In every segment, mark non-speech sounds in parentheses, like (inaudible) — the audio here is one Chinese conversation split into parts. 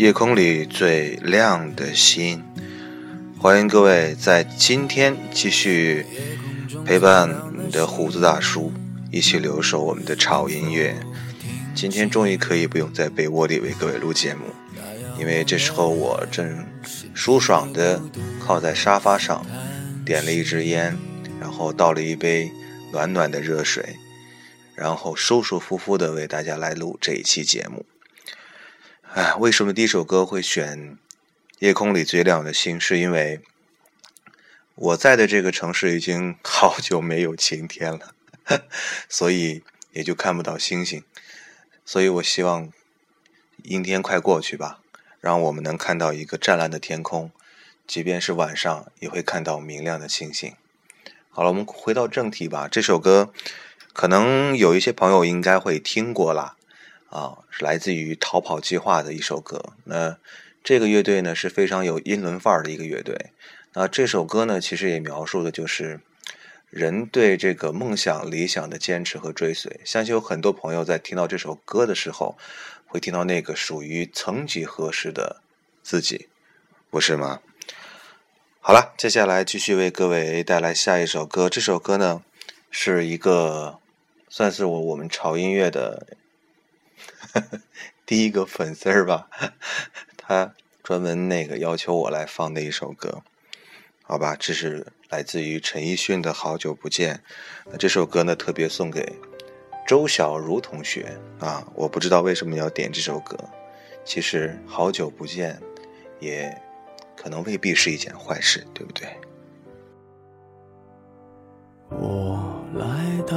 夜空里最亮的星，欢迎各位在今天继续陪伴你的胡子大叔，一起留守我们的潮音乐。今天终于可以不用在被窝里为各位录节目，因为这时候我正舒爽的靠在沙发上，点了一支烟，然后倒了一杯暖暖的热水，然后舒舒服服的为大家来录这一期节目。哎，为什么第一首歌会选《夜空里最亮的星》？是因为我在的这个城市已经 (laughs) 好久没有晴天了，(laughs) 所以也就看不到星星。所以我希望阴天快过去吧，让我们能看到一个湛蓝的天空，即便是晚上也会看到明亮的星星。好了，我们回到正题吧。这首歌可能有一些朋友应该会听过啦，啊，是来自于逃跑计划的一首歌。那这个乐队呢是非常有英伦范儿的一个乐队。那这首歌呢，其实也描述的就是人对这个梦想、理想的坚持和追随。相信有很多朋友在听到这首歌的时候，会听到那个属于曾几何时的自己，不是吗？好了，接下来继续为各位带来下一首歌。这首歌呢，是一个算是我我们潮音乐的 (laughs) 第一个粉丝儿吧，他专门那个要求我来放的一首歌。好吧，这是来自于陈奕迅的《好久不见》。那这首歌呢，特别送给周小茹同学啊！我不知道为什么要点这首歌，其实好久不见，也可能未必是一件坏事，对不对？我来到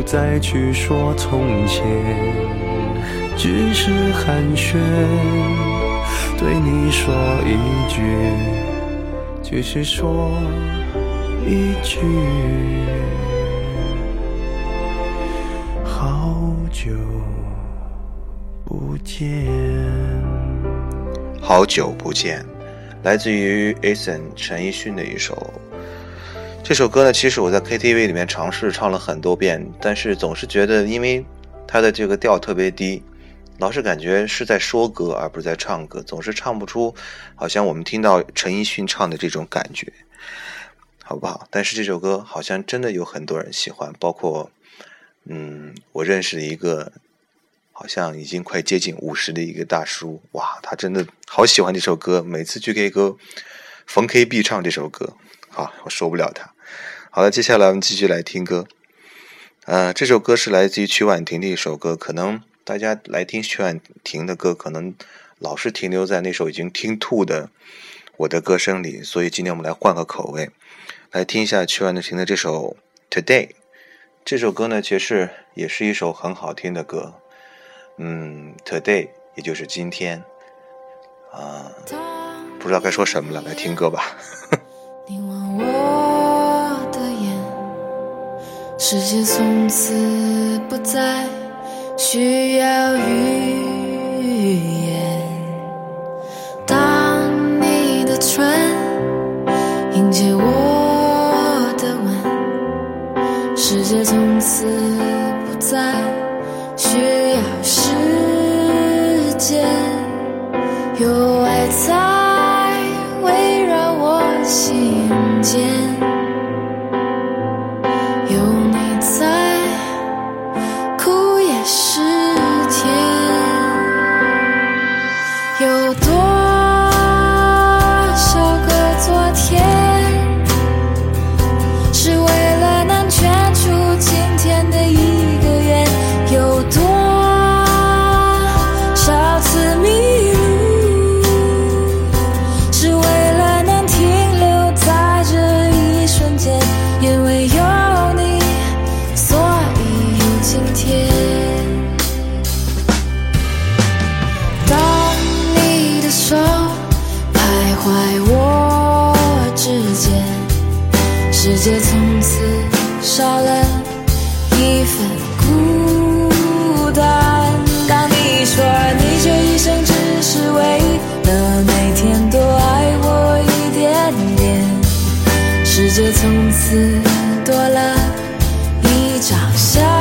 不再去说从前，只是寒暄。对你说一句，只是说一句，好久不见。好久不见，来自于 Ason 陈奕迅的一首。这首歌呢，其实我在 KTV 里面尝试唱了很多遍，但是总是觉得，因为它的这个调特别低。老是感觉是在说歌，而不是在唱歌，总是唱不出，好像我们听到陈奕迅唱的这种感觉，好不好？但是这首歌好像真的有很多人喜欢，包括嗯，我认识的一个好像已经快接近五十的一个大叔，哇，他真的好喜欢这首歌，每次去 K 歌，逢 K 必唱这首歌，好，我受不了他。好了，接下来我们继续来听歌。呃，这首歌是来自于曲婉婷的一首歌，可能大家来听曲婉婷的歌，可能老是停留在那首已经听吐的我的歌声里，所以今天我们来换个口味，来听一下曲婉婷的这首《Today》。这首歌呢，其实也是一首很好听的歌。嗯，Today，也就是今天。啊，不知道该说什么了，来听歌吧。世界从此不再需要语言。当你的唇迎接我的吻，世界从此不再需要时间，有爱在围绕我心间，多了一张笑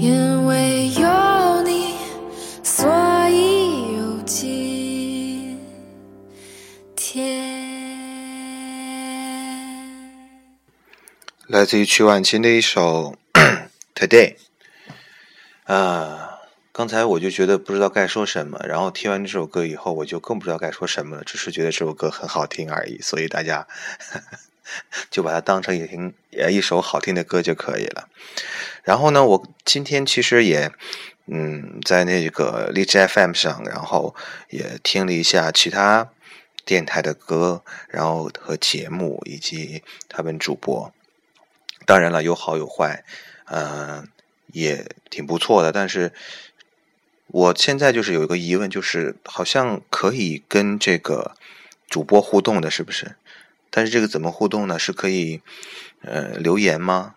因为有你，所以有今天。来自于曲婉清的一首 (clears throat)《Today》。啊，刚才我就觉得不知道该说什么，然后听完这首歌以后，我就更不知道该说什么了，只是觉得这首歌很好听而已，所以大家就把它当成一听呃一首好听的歌就可以了。然后呢，我今天其实也嗯在那个荔枝 FM 上，然后也听了一下其他电台的歌，然后和节目以及他们主播。当然了，有好有坏，嗯、也挺不错的。但是我现在就是有一个疑问，就是好像可以跟这个主播互动的，是不是？但是这个怎么互动呢？是可以呃留言吗？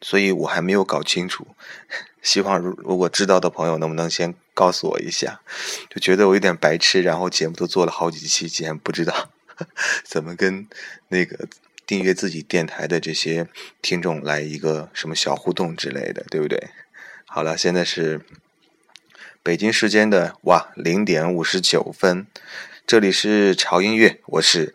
所以我还没有搞清楚。(laughs) 希望如如果知道的朋友能不能先告诉我一下？就觉得我有点白痴，然后节目都做了好几期，竟然不知道 (laughs) 怎么跟那个订阅自己电台的这些听众来一个什么小互动之类的，对不对？好了，现在是北京时间的哇零点五十九分，这里是潮音乐，我是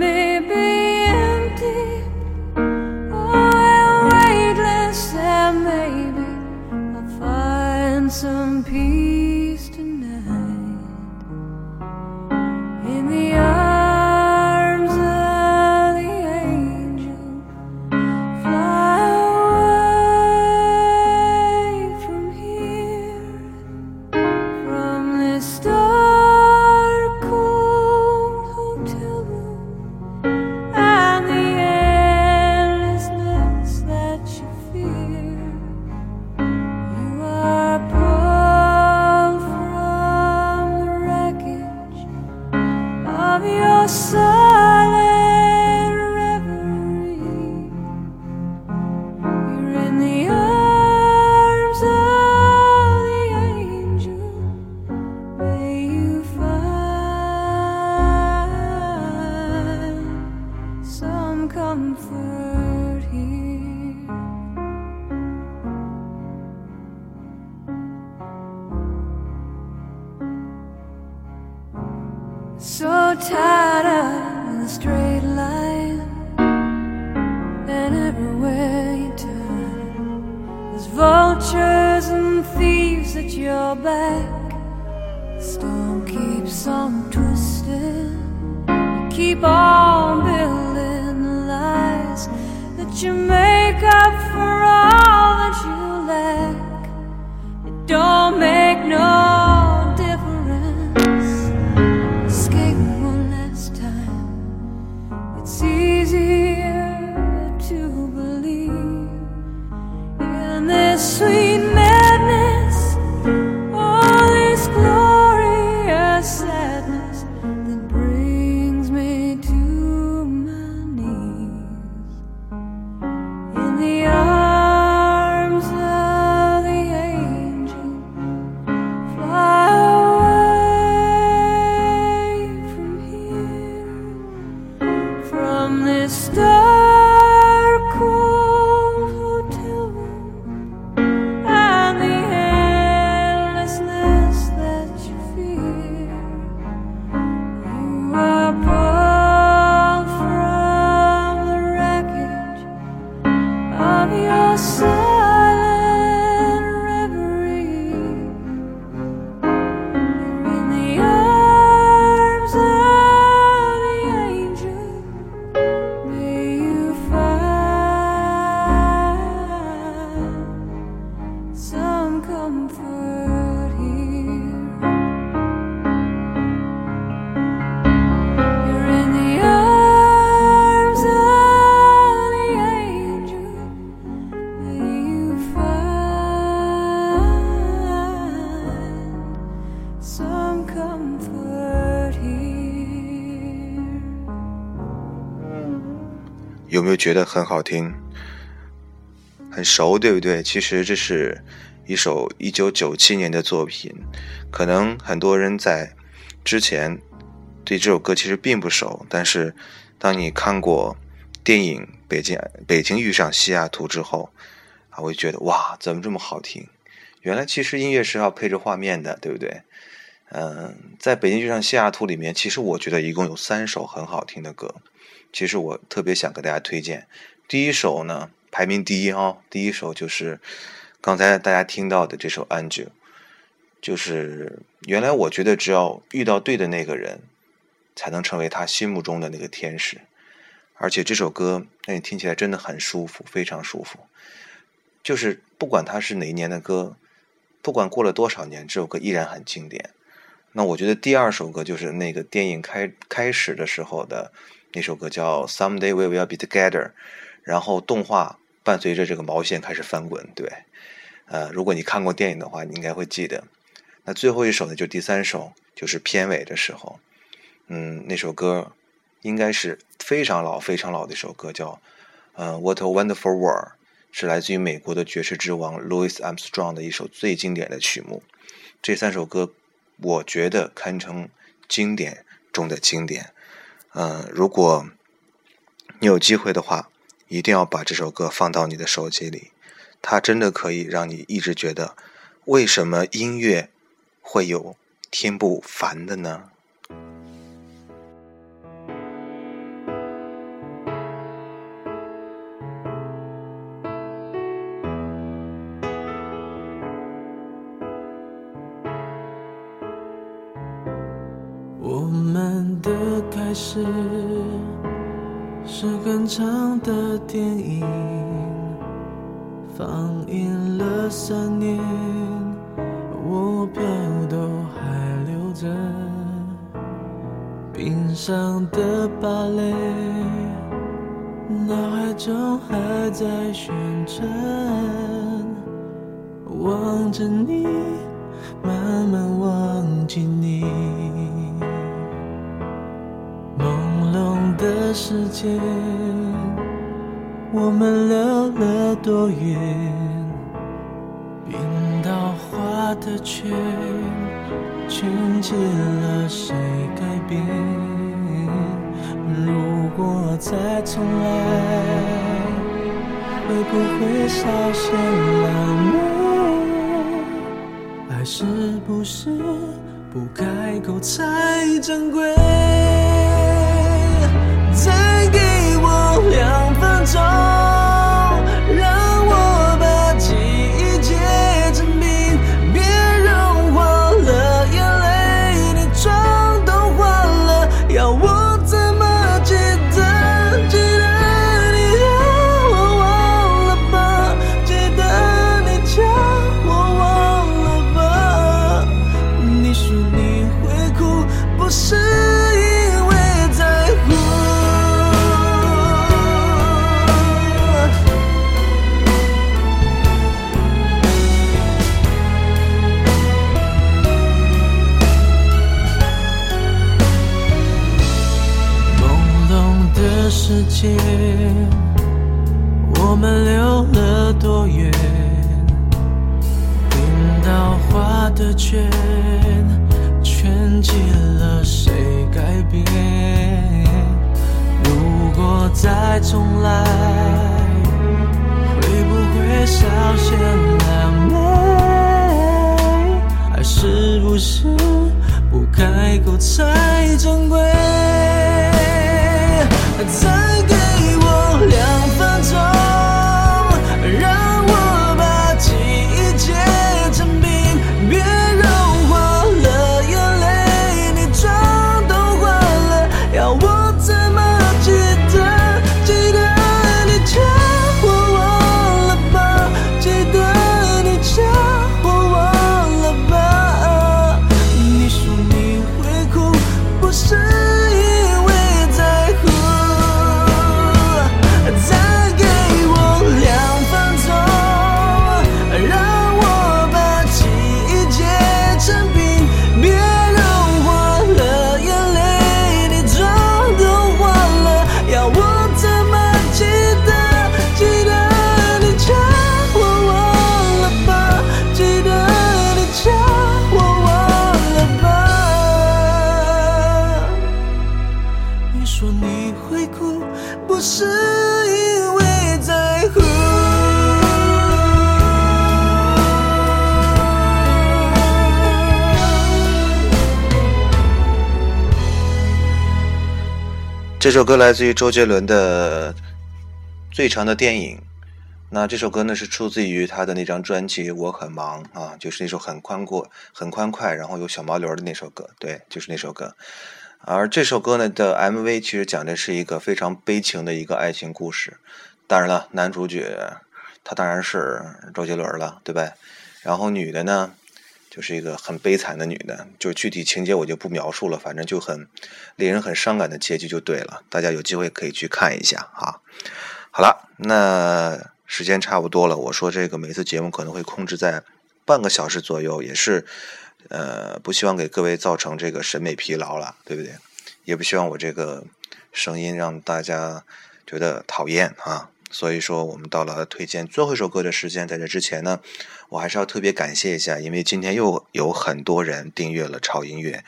me storm keeps on twisting. Keep on building the lies that you make up for all 觉得很好听？很熟，对不对？其实这是一首一九九七年的作品，可能很多人在之前对这首歌其实并不熟，但是当你看过电影《北京北京遇上西雅图》之后，啊，会觉得哇，怎么这么好听？原来其实音乐是要配着画面的，对不对？嗯，在北京遇上西雅图里面，其实我觉得一共有三首很好听的歌，其实我特别想给大家推荐。第一首呢。排名第一哦，第一首就是刚才大家听到的这首《Angel》，就是原来我觉得只要遇到对的那个人，才能成为他心目中的那个天使。而且这首歌让你听起来真的很舒服，非常舒服。就是不管它是哪一年的歌，不管过了多少年，这首歌依然很经典。那我觉得第二首歌就是那个电影开开始的时候的那首歌，叫《Someday We Will Be Together》，然后动画。伴随着这个毛线开始翻滚，对，呃，如果你看过电影的话，你应该会记得。那最后一首呢，就第三首，就是片尾的时候，嗯，那首歌应该是非常老、非常老的一首歌，叫《呃 What a Wonderful World》，是来自于美国的爵士之王 Louis Armstrong 的一首最经典的曲目。这三首歌，我觉得堪称经典中的经典。嗯，如果你有机会的话。一定要把这首歌放到你的手机里，它真的可以让你一直觉得，为什么音乐会有听不烦的呢？冰上的芭蕾，脑海中还在旋转，望着你，慢慢忘记你。朦胧的时间，我们溜了多远？冰刀划的圈，圈起了谁改变？如果再重来，会不会稍显浪漫？爱是不是不开口才珍贵？再给我两分钟。这首歌来自于周杰伦的《最长的电影》。那这首歌呢是出自于他的那张专辑《我很忙》啊，就是那首很宽阔、很宽快，然后有小毛驴的那首歌。对，就是那首歌。而这首歌呢的 MV 其实讲的是一个非常悲情的一个爱情故事。当然了，男主角他当然是周杰伦了，对吧？然后女的呢，就是一个很悲惨的女的，就具体情节我就不描述了，反正就很令人很伤感的结局就对了。大家有机会可以去看一下啊。好了，那。时间差不多了，我说这个每次节目可能会控制在半个小时左右，也是，呃，不希望给各位造成这个审美疲劳了，对不对？也不希望我这个声音让大家觉得讨厌啊。所以说，我们到了推荐最后一首歌的时间，在这之前呢，我还是要特别感谢一下，因为今天又有很多人订阅了超音乐，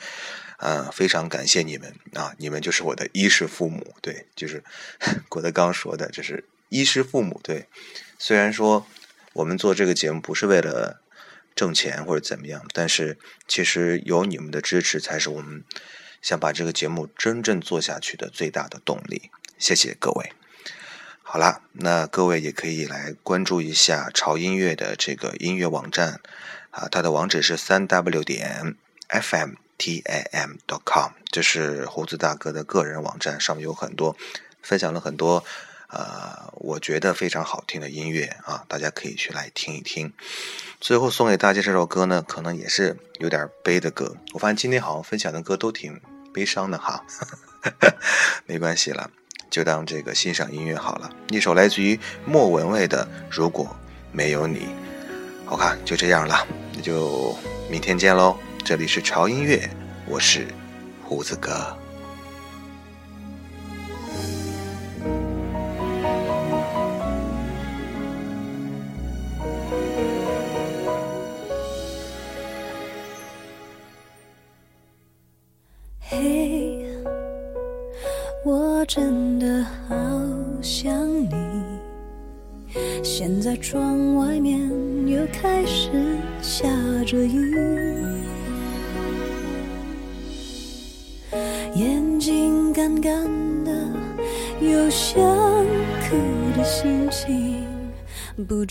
嗯，非常感谢你们啊，你们就是我的衣食父母，对，就是 (laughs) 郭德纲说的，就是。衣食父母，对，虽然说我们做这个节目不是为了挣钱或者怎么样，但是其实有你们的支持，才是我们想把这个节目真正做下去的最大的动力。谢谢各位。好啦，那各位也可以来关注一下潮音乐的这个音乐网站啊，它的网址是三 w 点 f m t a m dot com，这是胡子大哥的个人网站，上面有很多分享了很多。呃，我觉得非常好听的音乐啊，大家可以去来听一听。最后送给大家这首歌呢，可能也是有点悲的歌。我发现今天好像分享的歌都挺悲伤的哈，(laughs) 没关系了，就当这个欣赏音乐好了。一首来自于莫文蔚的《如果没有你》，好看，就这样了，那就明天见喽。这里是潮音乐，我是胡子哥。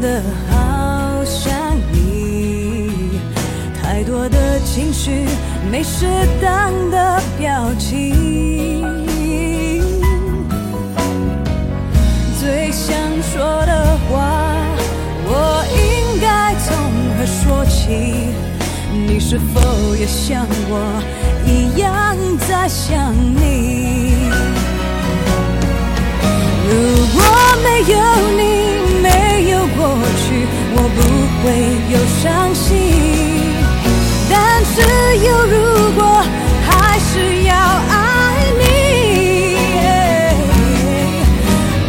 的好想你太多的情绪没适当的表情最想说的话我应该从何说起？你是否也像我一样在想你？如果没有会有伤心。但是有如果，还是要爱你。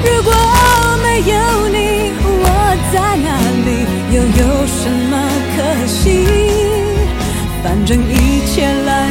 如果没有你，我在哪里，又有什么可惜？反正一切来